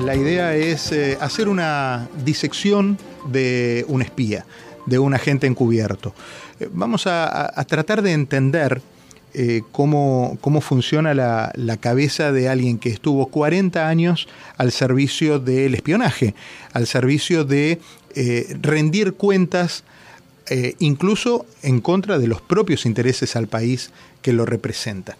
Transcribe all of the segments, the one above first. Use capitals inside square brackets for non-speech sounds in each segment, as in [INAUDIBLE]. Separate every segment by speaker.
Speaker 1: La idea es eh, hacer una disección de un espía, de un agente encubierto. Eh, vamos a, tratar de entender eh, cómo, cómo, funciona la, cabeza de alguien que estuvo 40 años al servicio del espionaje, al servicio de rendir cuentas incluso en contra de los propios intereses al país que lo representa.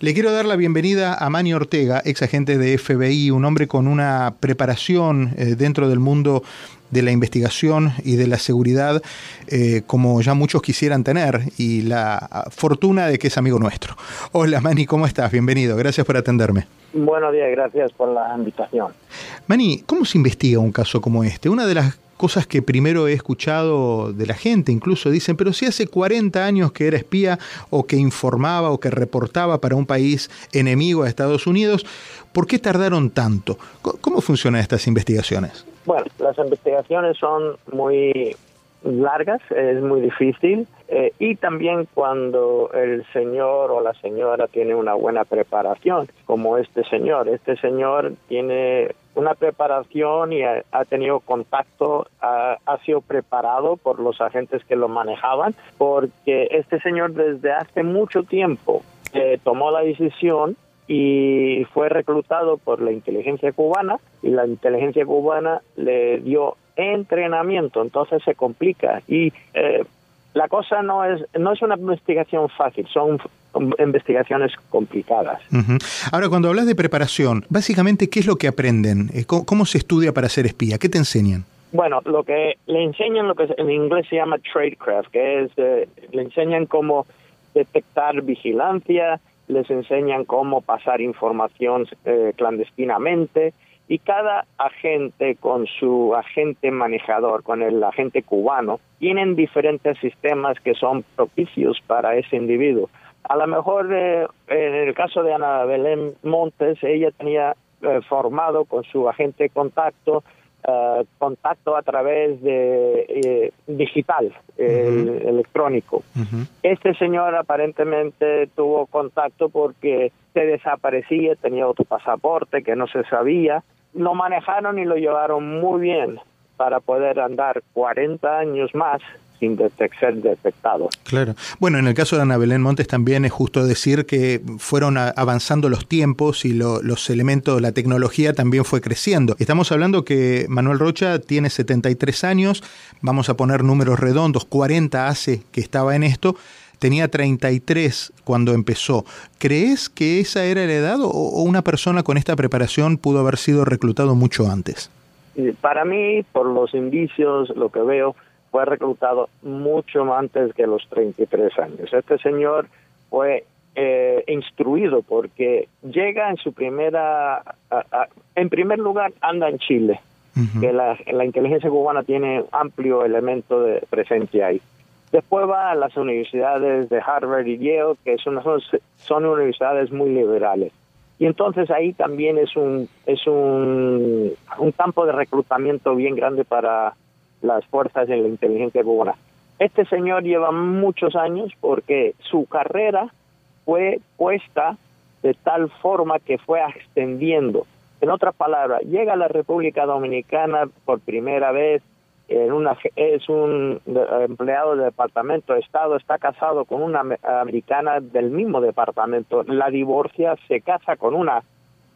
Speaker 1: Le quiero dar la bienvenida a Manny Ortega, ex agente de FBI, un hombre con una preparación eh, dentro del mundo de la investigación y de la seguridad eh, como ya muchos quisieran tener y la fortuna de que es amigo nuestro. Hola Manny, ¿cómo estás? Bienvenido, gracias por atenderme.
Speaker 2: Buenos días, gracias por la invitación.
Speaker 1: Manny, ¿cómo se investiga un caso como este? Una de las cosas que primero he escuchado de la gente, incluso dicen, pero si hace 40 años que era espía o que informaba o que reportaba para un país enemigo a Estados Unidos, ¿por qué tardaron tanto? ¿Cómo funcionan estas investigaciones?
Speaker 2: Bueno, las investigaciones son muy largas, es muy difícil. Eh, y también cuando el señor o la señora tiene una buena preparación, como este señor. Este señor tiene una preparación y ha, tenido contacto, ha, sido preparado por los agentes que lo manejaban, porque este señor desde hace mucho tiempo eh, tomó la decisión y fue reclutado por la inteligencia cubana y la inteligencia cubana le dio entrenamiento, entonces se complica. Y eh, la cosa no es no es una investigación fácil, son investigaciones complicadas.
Speaker 1: Ahora, cuando hablas de preparación, básicamente, ¿qué es lo que aprenden? Eh, ¿Cómo, se estudia para ser espía? ¿Qué te enseñan?
Speaker 2: Bueno, lo que le enseñan lo que en inglés se llama tradecraft, que es eh, le enseñan cómo detectar vigilancia, les enseñan cómo pasar información clandestinamente, y cada agente con su agente manejador, con el agente cubano, tienen diferentes sistemas que son propicios para ese individuo. A lo mejor eh, en el caso de Ana Belén Montes, ella tenía eh, formado con su agente contacto eh, contacto a través de digital, electrónico. Este señor aparentemente tuvo contacto porque se desaparecía, tenía otro pasaporte que no se sabía, lo manejaron y lo llevaron muy bien para poder andar 40 años más sin ser detectado.
Speaker 1: Claro. Bueno, en el caso de Ana Belén Montes también es justo decir que fueron avanzando los tiempos y los elementos, la tecnología también fue creciendo. Estamos hablando que Manuel Rocha tiene 73 años, vamos a poner números redondos, 40 hace que estaba en esto, tenía 33 cuando empezó. ¿Crees que esa era la edad o una persona con esta preparación pudo haber sido reclutado mucho antes?
Speaker 2: Para mí, por los indicios, lo que veo, fue reclutado mucho antes que los 33 años. Este señor fue eh, instruido porque llega en su primera, en primer lugar, anda en Chile, que la, la inteligencia cubana tiene amplio elemento de presencia ahí. Después va a las universidades de Harvard y Yale, que son, son universidades muy liberales. Y entonces ahí también es un, es un, un campo de reclutamiento bien grande para las fuerzas de la inteligencia cubana. Este señor lleva muchos años porque su carrera fue puesta de tal forma que fue extendiendo. En otras palabras, llega a la República Dominicana por primera vez, en una, es un empleado del Departamento de Estado, está casado con una americana del mismo departamento, la divorcia, se casa con una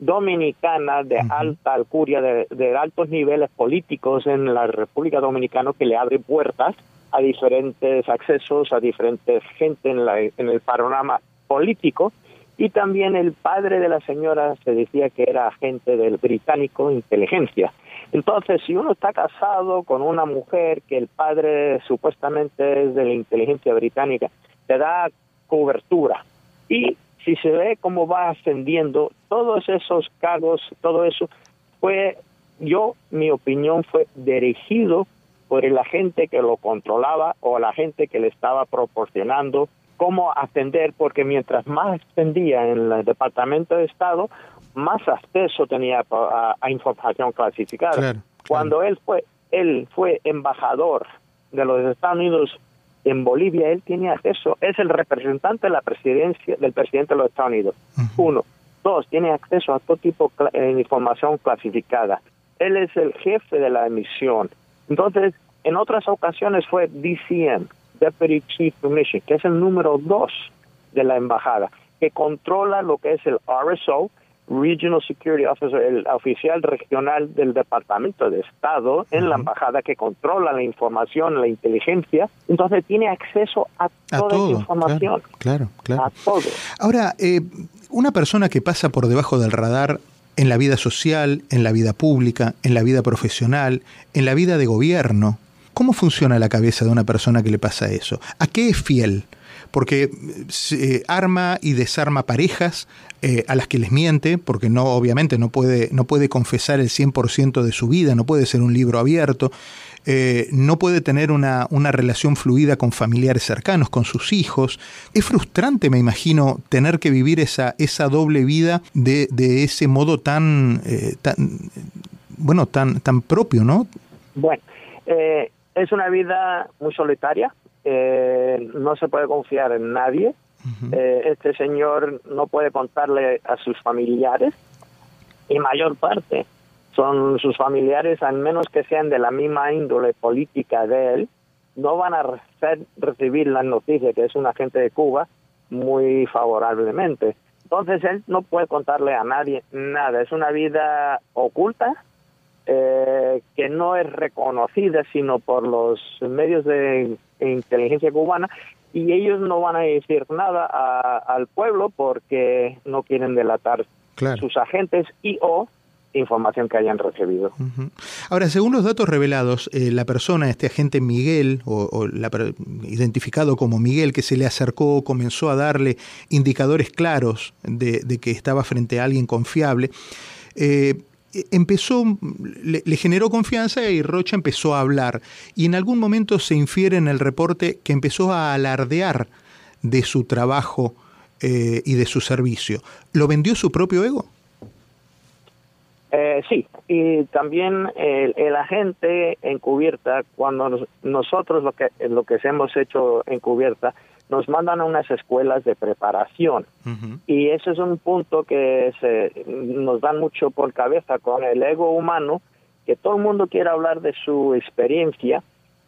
Speaker 2: dominicana de alta alcuria, de, altos niveles políticos en la República Dominicana que le abre puertas a diferentes accesos, a diferentes gente en, la, en el panorama político. Y también el padre de la señora se decía que era agente del británico inteligencia. Entonces, si uno está casado con una mujer que el padre supuestamente es de la inteligencia británica, te da cobertura. Y si se ve cómo va ascendiendo, todos esos cargos, todo eso, fue, yo, mi opinión fue dirigido por el agente que lo controlaba o la gente que le estaba proporcionando cómo ascender, porque mientras más ascendía en el Departamento de Estado, más acceso tenía a, información clasificada. Cuando él fue él fue embajador de los Estados Unidos en Bolivia, él tiene acceso, es el representante de la presidencia del presidente de los Estados Unidos. Uno. Dos, tiene acceso a todo tipo de información clasificada. Él es el jefe de la emisión. Entonces, en otras ocasiones fue DCM, Deputy Chief of Mission, que es el número dos de la embajada, que controla lo que es el RSO, Regional Security Officer, el oficial regional del Departamento de Estado en la embajada que controla la información, la inteligencia, entonces tiene acceso a toda esa información.
Speaker 1: Claro, claro,
Speaker 2: A todo.
Speaker 1: Ahora, eh, una persona que pasa por debajo del radar en la vida social, en la vida pública, en la vida profesional, en la vida de gobierno, ¿cómo funciona la cabeza de una persona que le pasa eso? ¿A qué es fiel? Porque se arma y desarma parejas eh, a las que les miente, porque no, obviamente no puede, no puede confesar el 100% de su vida, no puede ser un libro abierto, eh, no puede tener una, una, relación fluida con familiares cercanos, con sus hijos. Es frustrante, me imagino, tener que vivir esa, esa doble vida de, de ese modo tan, eh, tan, bueno, tan, tan propio, ¿no?
Speaker 2: Bueno, es una vida muy solitaria, eh, no se puede confiar en nadie. eh, este señor no puede contarle a sus familiares y mayor parte son sus familiares, al menos que sean de la misma índole política de él, no van a recibir la noticia que es un agente de Cuba muy favorablemente. Entonces él no puede contarle a nadie nada, es una vida oculta, eh, que no es reconocida sino por los medios de inteligencia cubana y ellos no van a decir nada a, al pueblo porque no quieren delatar
Speaker 1: claro.
Speaker 2: sus agentes y o información que hayan recibido.
Speaker 1: Uh -huh. Ahora, según los datos revelados, eh, la persona, este agente Miguel, o, o la, identificado como Miguel, que se le acercó, comenzó a darle indicadores claros de, de que estaba frente a alguien confiable, eh, empezó, le, le, generó confianza y Rocha empezó a hablar. Y en algún momento se infiere en el reporte que empezó a alardear de su trabajo eh, y de su servicio. ¿Lo vendió su propio ego?
Speaker 2: Eh, sí, y también el, el, agente encubierta, cuando nos, nosotros lo que, lo que hemos hecho encubierta, nos mandan a unas escuelas de preparación. Uh -huh. Y ese es un punto que se, nos dan mucho por cabeza con el ego humano, que todo el mundo quiere hablar de su experiencia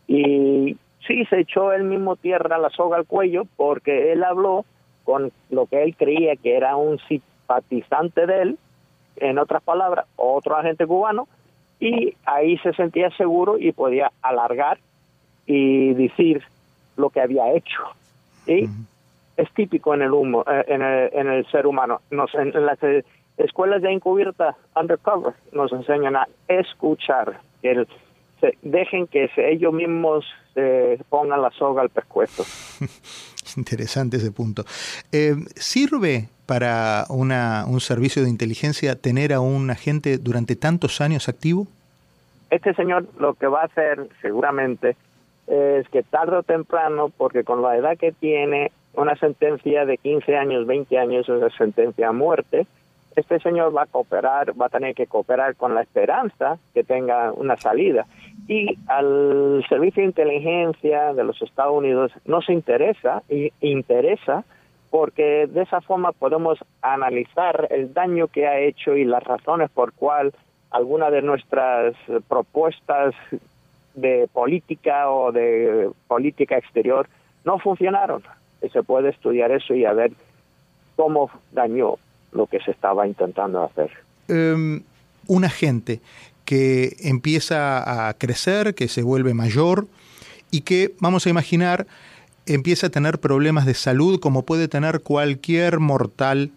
Speaker 2: y sí se echó él mismo tierra la soga al cuello porque él habló con lo que él creía que era un simpatizante de él, en otras palabras, otro agente cubano, y ahí se sentía seguro y podía alargar y decir lo que había hecho. Y uh -huh. es típico en el, humo, eh, en, el, en el ser humano. Nos, en, las eh, escuelas de encubierta, undercover, nos enseñan a escuchar, que el, se, dejen que se, ellos mismos se pongan la soga al pescuezo. [LAUGHS]
Speaker 1: Interesante ese punto. Eh, ¿Sirve para una, un servicio de inteligencia tener a un agente durante tantos años activo?
Speaker 2: Este señor lo que va a hacer seguramente es que tarde o temprano, porque con la edad que tiene, una sentencia de 15 años, 20 años una sentencia a muerte, este señor va a cooperar, va a tener que cooperar con la esperanza que tenga una salida. Y al Servicio de Inteligencia de los Estados Unidos no se interesa, y interesa porque de esa forma podemos analizar el daño que ha hecho y las razones por cual alguna de nuestras propuestas de política o de política exterior no funcionaron. Se puede estudiar eso y a ver cómo dañó lo que se estaba intentando hacer.
Speaker 1: Um, un agente que empieza a crecer, que se vuelve mayor y que, vamos a imaginar, empieza a tener problemas de salud como puede tener cualquier mortal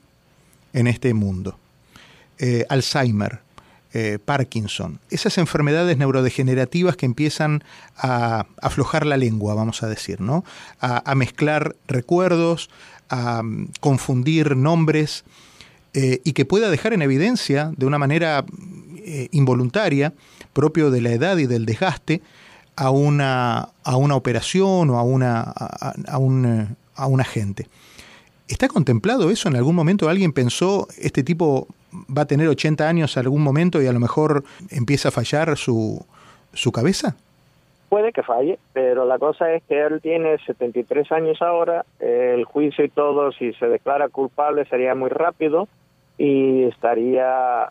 Speaker 1: en este mundo. Eh, Alzheimer, eh, Parkinson, esas enfermedades neurodegenerativas que empiezan a aflojar la lengua, vamos a decir, ¿no? A, mezclar recuerdos, a um, confundir nombres eh, y que pueda dejar en evidencia de una manera eh, involuntaria, propio de la edad y del desgaste, a una, a una operación o a, una, a, un, a un agente. ¿Está contemplado eso? ¿En algún momento alguien pensó, este tipo va a tener 80 años en algún momento y a lo mejor empieza a fallar su, su cabeza?
Speaker 2: Puede que falle, pero la cosa es que él tiene 73 años ahora, el juicio y todo, si se declara culpable sería muy rápido, y estaría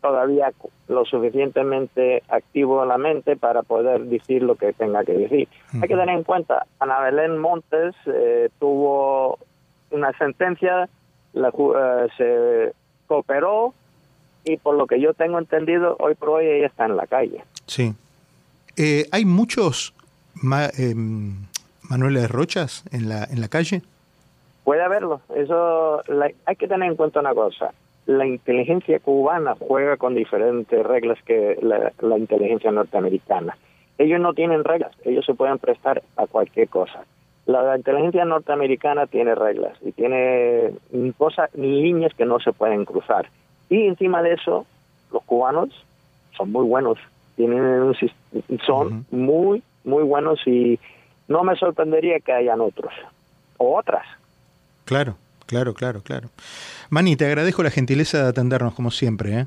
Speaker 2: todavía lo suficientemente activo en la mente para poder decir lo que tenga que decir. Hay que tener en cuenta, Ana Belén Montes eh, tuvo una sentencia, la, eh, se cooperó y por lo que yo tengo entendido, hoy por hoy ella está en la calle.
Speaker 1: Sí. Eh, ¿Hay muchos em, Manuel Rochas en la, en la calle?
Speaker 2: Puede haberlo. Eso hay que tener en cuenta una cosa la inteligencia cubana juega con diferentes reglas que la, inteligencia norteamericana. Ellos no tienen reglas, ellos se pueden prestar a cualquier cosa. La, inteligencia norteamericana tiene reglas y tiene cosas, líneas que no se pueden cruzar. Y encima de eso, los cubanos son muy buenos, tienen son muy, muy buenos y no me sorprendería que hayan otros o otras.
Speaker 1: Claro. Claro, claro, claro. Mani, te agradezco la gentileza de atendernos como siempre. ¿eh?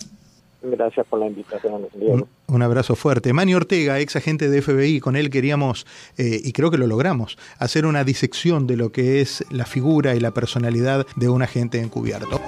Speaker 2: Gracias por la invitación.
Speaker 1: Un, abrazo fuerte. Mani Ortega, ex agente de FBI, con él queríamos, eh, y creo que lo logramos, hacer una disección de lo que es la figura y la personalidad de un agente encubierto.